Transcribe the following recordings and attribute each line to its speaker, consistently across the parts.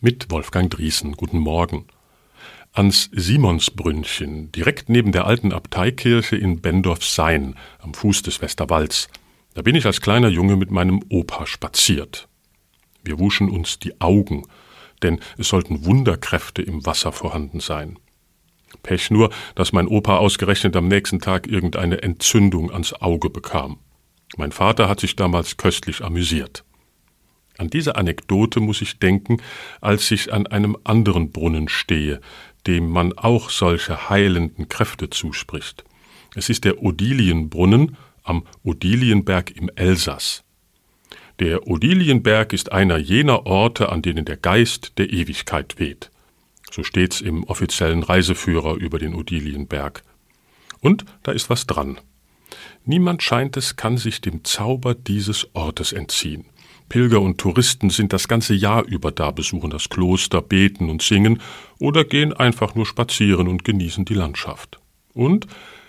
Speaker 1: mit Wolfgang Driesen. Guten Morgen. Ans Simonsbrünnchen, direkt neben der alten Abteikirche in Bendorf-Sein, am Fuß des Westerwalds. Da bin ich als kleiner Junge mit meinem Opa spaziert. Wir wuschen uns die Augen, denn es sollten Wunderkräfte im Wasser vorhanden sein. Pech nur, dass mein Opa ausgerechnet am nächsten Tag irgendeine Entzündung ans Auge bekam. Mein Vater hat sich damals köstlich amüsiert. An diese Anekdote muss ich denken, als ich an einem anderen Brunnen stehe, dem man auch solche heilenden Kräfte zuspricht. Es ist der Odilienbrunnen am Odilienberg im Elsass. Der Odilienberg ist einer jener Orte, an denen der Geist der Ewigkeit weht. So steht's im offiziellen Reiseführer über den Odilienberg. Und da ist was dran. Niemand scheint es, kann sich dem Zauber dieses Ortes entziehen. Pilger und Touristen sind das ganze Jahr über da, besuchen das Kloster, beten und singen oder gehen einfach nur spazieren und genießen die Landschaft. Und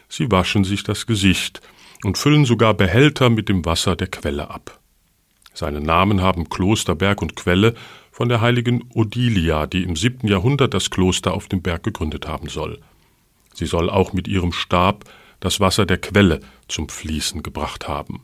Speaker 1: sie waschen sich das Gesicht und füllen sogar Behälter mit dem Wasser der Quelle ab. Seinen Namen haben Kloster, Berg und Quelle von der heiligen Odilia, die im siebten Jahrhundert das Kloster auf dem Berg gegründet haben soll. Sie soll auch mit ihrem Stab das Wasser der Quelle zum Fließen gebracht haben.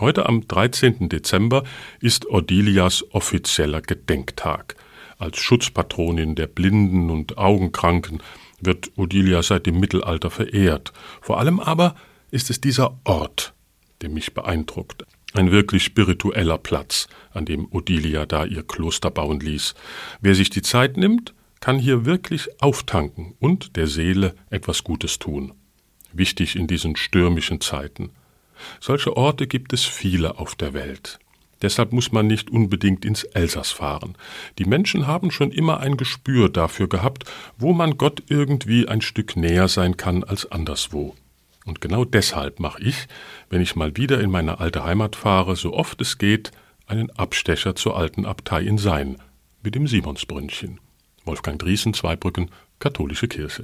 Speaker 1: Heute am 13. Dezember ist Ordilias offizieller Gedenktag. Als Schutzpatronin der Blinden und Augenkranken wird Odilia seit dem Mittelalter verehrt. Vor allem aber ist es dieser Ort, der mich beeindruckt. Ein wirklich spiritueller Platz, an dem Odilia da ihr Kloster bauen ließ. Wer sich die Zeit nimmt, kann hier wirklich auftanken und der Seele etwas Gutes tun. Wichtig in diesen stürmischen Zeiten. Solche Orte gibt es viele auf der Welt. Deshalb muss man nicht unbedingt ins Elsass fahren. Die Menschen haben schon immer ein Gespür dafür gehabt, wo man Gott irgendwie ein Stück näher sein kann als anderswo. Und genau deshalb mache ich, wenn ich mal wieder in meine alte Heimat fahre, so oft es geht, einen Abstecher zur alten Abtei in Sein mit dem Simonsbrünnchen. Wolfgang Driesen, Zweibrücken, Katholische Kirche.